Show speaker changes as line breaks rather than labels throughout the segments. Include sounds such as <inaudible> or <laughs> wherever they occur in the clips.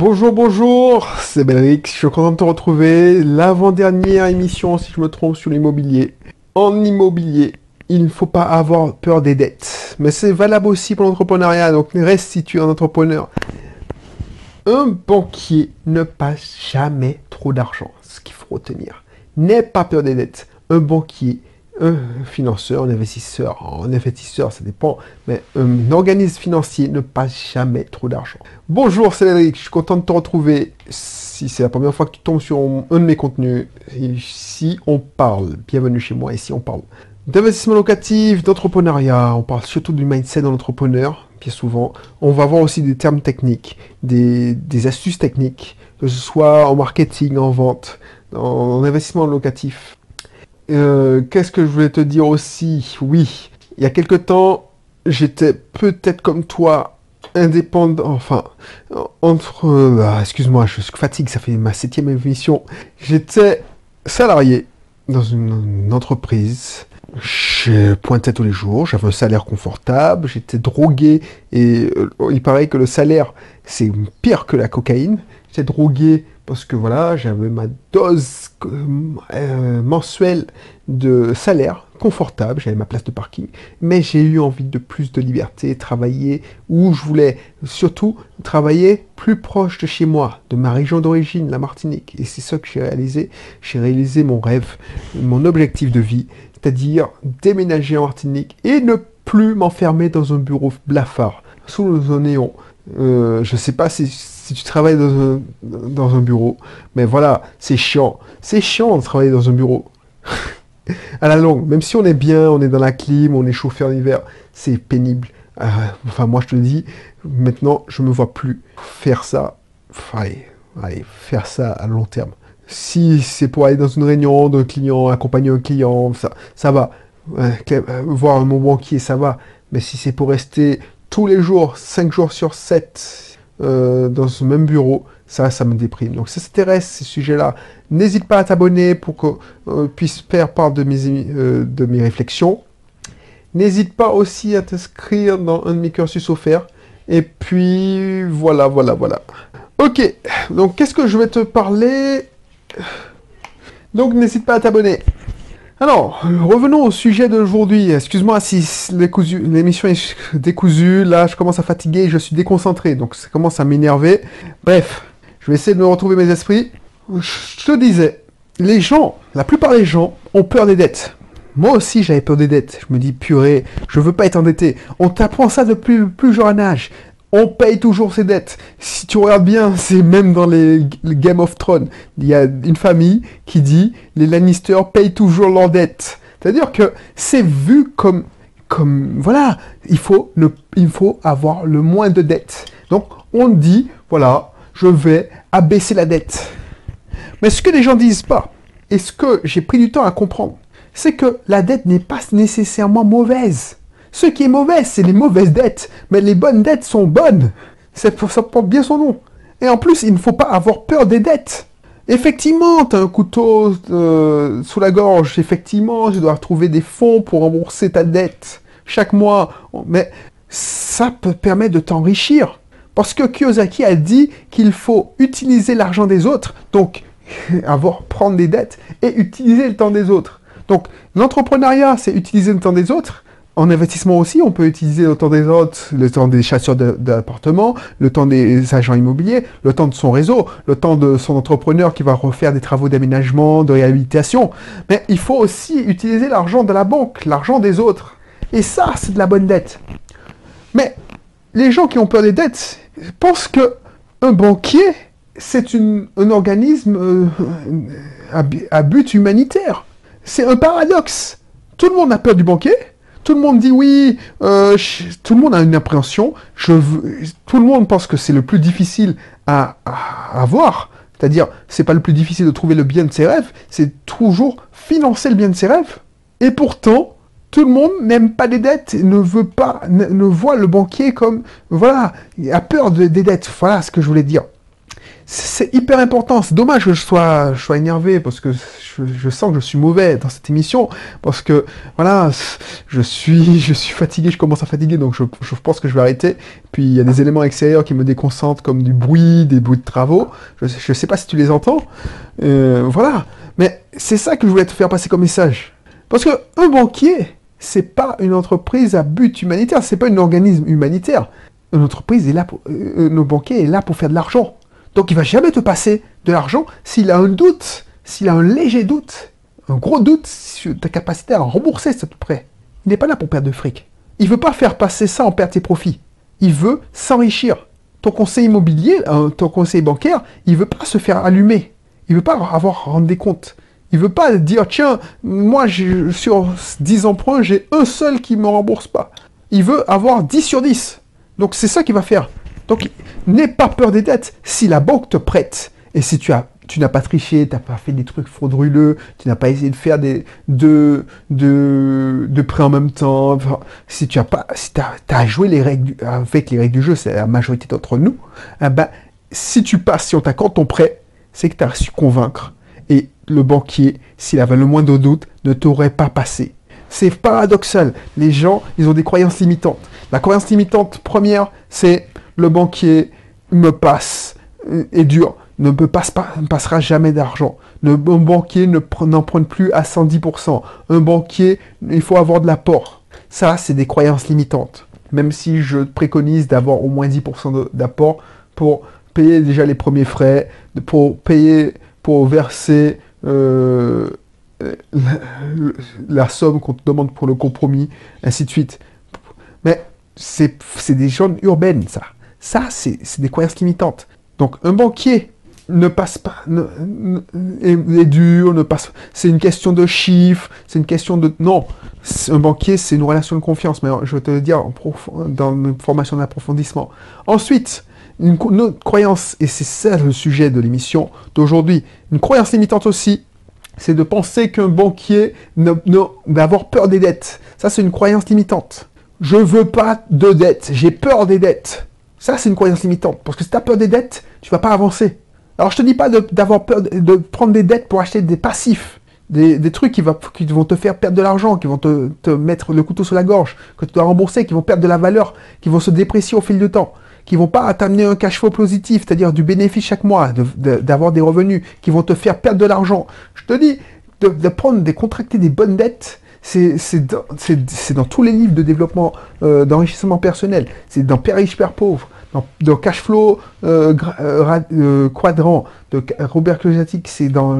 Bonjour, bonjour, c'est Belric, je suis content de te retrouver. L'avant-dernière émission, si je me trompe, sur l'immobilier. En immobilier, il ne faut pas avoir peur des dettes. Mais c'est valable aussi pour l'entrepreneuriat, donc reste si tu es un entrepreneur. Un banquier ne passe jamais trop d'argent, ce qu'il faut retenir. N'aie pas peur des dettes. Un banquier un financeur, un investisseur, un investisseur, ça dépend, mais un organisme financier ne passe jamais trop d'argent. Bonjour Cédric, je suis content de te retrouver. Si c'est la première fois que tu tombes sur un de mes contenus, ici on parle, bienvenue chez moi, ici on parle d'investissement locatif, d'entrepreneuriat, on parle surtout du mindset d'un entrepreneur, bien souvent. On va voir aussi des termes techniques, des, astuces techniques, que ce soit en marketing, en vente, en investissement locatif. Euh, qu'est-ce que je voulais te dire aussi? Oui, il y a quelque temps, j'étais peut-être comme toi, indépendant, enfin, entre... Euh, excuse-moi, je suis ça fait ma septième émission. J'étais salarié dans une, entreprise. Je pointais tous les jours, j'avais un salaire confortable, j'étais drogué et euh, il paraît que le salaire c'est pire que la cocaïne. J'étais drogué parce que voilà, j'avais ma dose euh, mensuelle de salaire confortable, j'avais ma place de parking, mais j'ai eu envie de plus de liberté, travailler où je voulais, surtout travailler plus proche de chez moi, de ma région d'origine, la Martinique. Et c'est ça que j'ai réalisé. J'ai réalisé mon rêve, mon objectif de vie, c'est-à-dire déménager en Martinique et ne plus m'enfermer dans un bureau blafard, sous un néon. Euh, je sais pas si tu travailles dans un, bureau. Mais voilà, c'est chiant. C'est chiant de travailler dans un bureau. <laughs> à la longue, même si on est bien, on est dans la clim, on est chauffé en hiver, c'est pénible. Euh, enfin, moi, je te le dis, maintenant, je me vois plus faire ça. Allez, allez, faire ça à long terme. Si c'est pour aller dans une réunion d'un client, accompagner un client, ça, ça va. Euh, voir mon banquier, ça va. Mais si c'est pour rester tous les jours, 5 jours sur 7, euh, dans ce même bureau, ça, ça me déprime. Donc si ça t'intéresse ces sujets-là, n'hésite pas à t'abonner pour qu'on euh, puisse faire part de mes, euh, de mes réflexions. N'hésite pas aussi à t'inscrire dans un de mes cursus offerts. Et puis voilà, voilà, voilà. Ok, donc qu'est-ce que je vais te parler? Donc n'hésite pas à t'abonner. Alors, revenons au sujet d'aujourd'hui. Excuse-moi si l'émission est décousue. Là, je commence à fatiguer, je suis déconcentré, donc ça commence à m'énerver. Bref, je vais essayer de me retrouver mes esprits. Je te disais, les gens, la plupart des gens ont peur des dettes. Moi aussi, j'avais peur des dettes. Je me dis, purée, je veux pas être endetté. On t'apprend ça depuis plus jeune âge on paye toujours ses dettes. Si tu regardes bien, <laughs> c'est même dans les, Game of Thrones. Il y a une famille qui dit les Lannister payent toujours leurs dettes. C'est-à-dire que c'est vu comme, comme, voilà, il faut, il faut avoir le moins de dettes. Donc, on dit, voilà, je vais abaisser la dette. Mais ce que les gens disent pas, et ce que j'ai pris du temps à comprendre, c'est que la dette n'est pas nécessairement mauvaise. Ce qui est mauvais, c'est les mauvaises dettes. Mais les bonnes dettes sont bonnes. Ça, porte bien son nom. Et en plus, il ne faut pas avoir peur des dettes. Effectivement, tu as un couteau euh, sous la gorge. Effectivement, je dois trouver des fonds pour rembourser ta dette chaque mois. Mais ça peut permettre de t'enrichir. Parce que Kiyosaki a dit qu'il faut utiliser l'argent des autres, donc <laughs> avoir, prendre des dettes et utiliser le temps des autres. Donc l'entrepreneuriat, c'est utiliser le temps des autres, en investissement aussi, on peut utiliser le temps des autres, le temps des chasseurs d'appartements, le temps des agents immobiliers, le temps de son réseau, le temps de son entrepreneur qui va refaire des travaux d'aménagement, de réhabilitation. Mais il faut aussi utiliser l'argent de la banque, l'argent des autres. Et ça, c'est de la bonne dette. Mais les gens qui ont peur des dettes pensent que un banquier, c'est un organisme euh, à but humanitaire. C'est un paradoxe. Tout le monde a peur du banquier, tout le monde dit oui, euh, tout le monde a une appréhension, je tout le monde pense que c'est le plus difficile à, avoir, c'est-à-dire c'est pas le plus difficile de trouver le bien de ses rêves, c'est toujours financer le bien de ses rêves. Et pourtant, tout le monde n'aime pas les dettes, ne veut pas, ne, voit le banquier comme, voilà, il a peur des dettes, voilà ce que je voulais dire. C'est hyper important. C'est dommage que je sois, énervé parce que je, sens que je suis mauvais dans cette émission parce que voilà, je suis, <laughs> je suis fatigué, je commence à fatiguer donc je, pense que je vais arrêter. Puis il y a des éléments extérieurs qui me déconcentrent comme du bruit, des bruits de travaux. Je, je sais pas si tu les entends. Euh, voilà. Mais c'est ça que je voulais te faire passer comme message. Parce que un banquier, c'est pas une entreprise à but humanitaire, c'est pas un organisme humanitaire. Une entreprise est là pour, euh, nos banquiers est là pour faire de l'argent. Donc il va jamais te passer de l'argent s'il a un doute, s'il a un léger doute, un gros doute sur ta capacité à rembourser ce prêt. Il n'est pas là pour perdre de fric. Il veut pas faire passer ça en perte ses profits. Il veut s'enrichir. Ton conseil immobilier, euh, ton conseil bancaire, il veut pas se faire allumer. Il veut pas avoir rendre des comptes. Il veut pas dire tiens, moi sur 10 emprunts, j'ai un seul qui me rembourse pas. Il veut avoir 10 sur 10. Donc c'est ça qu'il va faire. Donc n'aie pas peur des dettes. Si la banque te prête et si tu as tu n'as pas triché, tu n'as pas fait des trucs frauduleux, tu n'as pas essayé de faire des de, de, prêts en même temps, si tu as pas si as, joué les règles avec les règles du jeu, c'est la majorité d'entre nous, eh ben, si tu passes, si on t'accorde ton prêt, c'est que tu as su convaincre. Et le banquier, s'il avait le moindre doute, ne t'aurait pas passé. C'est paradoxal. Les gens, ils ont des croyances limitantes. La croyance limitante première, c'est le banquier me passe, est dur, ne me passe pas, ne passera jamais d'argent. Un banquier n'en prend plus à 110%. Un banquier, il faut avoir de l'apport. Ça, c'est des croyances limitantes. Même si je préconise d'avoir au moins 10% d'apport pour payer déjà les premiers frais, pour payer, pour verser euh, la, somme qu'on te demande pour le compromis, ainsi de suite. Mais c'est des zones urbaines, ça. Ça, c'est des croyances limitantes. Donc, un banquier ne passe pas, est, dur, ne passe. C'est une question de chiffres, c'est une question de. Non, un banquier, c'est une relation de confiance. Mais je vais te le dire dans une formation d'approfondissement. Ensuite, une, autre croyance, et c'est ça le sujet de l'émission d'aujourd'hui, une croyance limitante aussi, c'est de penser qu'un banquier va avoir peur des dettes. Ça, c'est une croyance limitante. Je veux pas de dettes, j'ai peur des dettes. Ça, c'est une croyance limitante. Parce que si tu as peur des dettes, tu vas pas avancer. Alors, je te dis pas d'avoir peur de, prendre des dettes pour acheter des passifs. Des, trucs qui, vont te faire perdre de l'argent, qui vont te, mettre le couteau sur la gorge, que tu dois rembourser, qui vont perdre de la valeur, qui vont se déprécier au fil du temps qui vont pas t'amener un cash flow positif, c'est-à-dire du bénéfice chaque mois, d'avoir des revenus, qui vont te faire perdre de l'argent. Je te dis, de, prendre, de contracter des bonnes dettes, c'est dans, tous les livres de développement, euh, d'enrichissement personnel. C'est dans Père riche, Père pauvre, dans, Cash Flow euh, euh, Quadrant de Robert Kiyosaki, c'est dans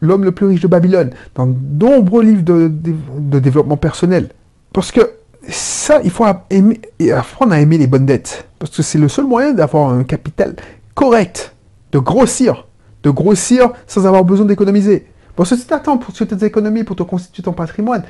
L'homme le, plus riche de Babylone, dans de nombreux livres de développement personnel. Parce que ça, il faut apprendre à aimer les bonnes dettes. Parce que c'est le seul moyen d'avoir un capital correct, de grossir. De grossir sans avoir besoin d'économiser. Parce que si tu attends pour tes économies, pour te constituer ton patrimoine,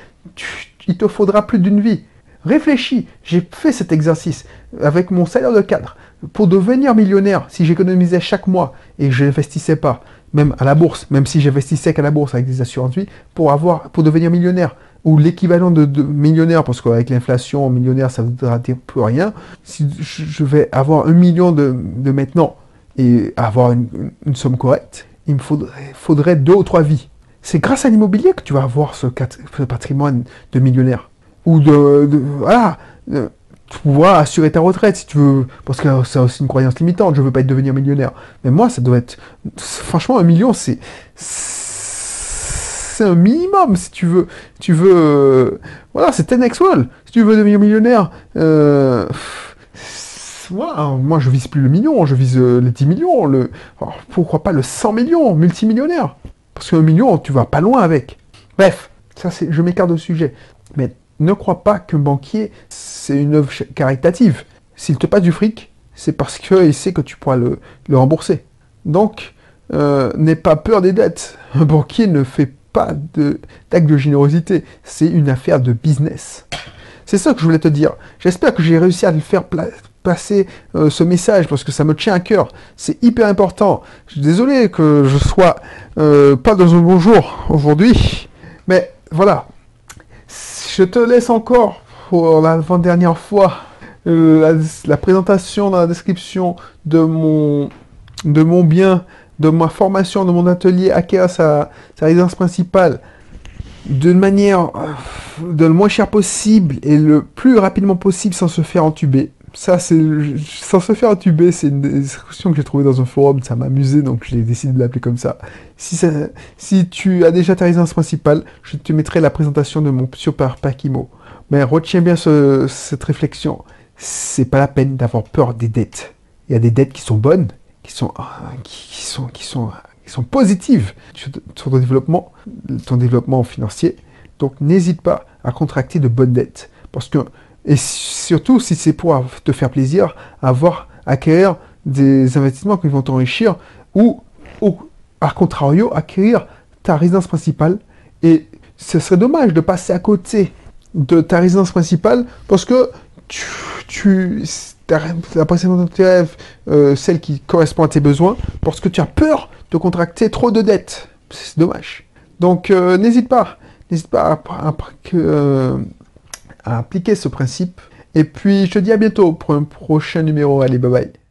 il te faudra plus d'une vie. Réfléchis, j'ai fait cet exercice avec mon salaire de cadre. Pour devenir millionnaire, si j'économisais chaque mois et je n'investissais pas, même à la bourse, même si j'investissais qu'à la bourse avec des assurances vie, pour avoir, pour devenir millionnaire, ou l'équivalent de, millionnaire, parce qu'avec l'inflation, millionnaire, ça ne voudra dire plus rien. Si je vais avoir un million de, maintenant et avoir une, somme correcte, il me faudrait, deux ou trois vies. C'est grâce à l'immobilier que tu vas avoir ce, patrimoine de millionnaire. Ou de, voilà, tu pourras assurer ta retraite si tu veux, parce que c'est aussi une croyance limitante, je veux pas être devenir millionnaire. Mais moi, ça doit être, franchement, un million, c'est c'est un minimum si tu veux. Tu veux. Voilà, c'est 10x wall. Si tu veux devenir millionnaire. Euh, moi, je vise plus le million, je vise euh, les 10 millions. Le, pourquoi pas le 100 millions, multimillionnaire Parce qu'un million, tu vas pas loin avec. Bref, ça c'est, je m'écarte de sujet. Mais ne crois pas qu'un banquier, c'est une œuvre caritative. S'il te passe du fric, c'est parce qu'il sait que tu pourras le, rembourser. Donc, n'aie pas peur des dettes. Un banquier ne fait pas d'acte de, générosité, c'est une affaire de business. C'est ça que je voulais te dire. J'espère que j'ai réussi à le faire passer euh, ce message parce que ça me tient à cœur. C'est hyper important. Je suis désolé que je sois euh, pas dans un bon jour aujourd'hui, mais voilà. Je te laisse encore pour l'avant-dernière fois euh, la, présentation dans la description de mon de mon bien, de ma formation, de mon atelier, acquérir sa, sa résidence principale d'une manière de le moins cher possible et le plus rapidement possible sans se faire entuber. Ça, c'est sans se faire entuber, c'est une discussion que j'ai trouvée dans un forum, ça m'a amusé, donc j'ai décidé de l'appeler comme ça. Si, si tu as déjà ta résidence principale, je te mettrai la présentation de mon super Pakimo. Mais retiens bien ce, cette réflexion. C'est pas la peine d'avoir peur des dettes. Il y a des dettes qui sont bonnes, qui sont, qui sont, qui sont, qui sont positives sur ton développement, ton développement financier. Donc n'hésite pas à contracter de bonnes dettes. Parce que et surtout, si c'est pour te faire plaisir, avoir, acquérir des investissements qui vont t'enrichir, ou, ou, à contrario, acquérir ta résidence principale. Et ce serait dommage de passer à côté de ta résidence principale parce que tu, tu la précédente de tes rêves, euh, celle qui correspond à tes besoins, parce que tu as peur de contracter trop de dettes. C'est dommage. Donc euh, n'hésite pas, n'hésite pas à, à, euh, à appliquer ce principe. Et puis, je te dis à bientôt pour un prochain numéro. Allez, bye bye.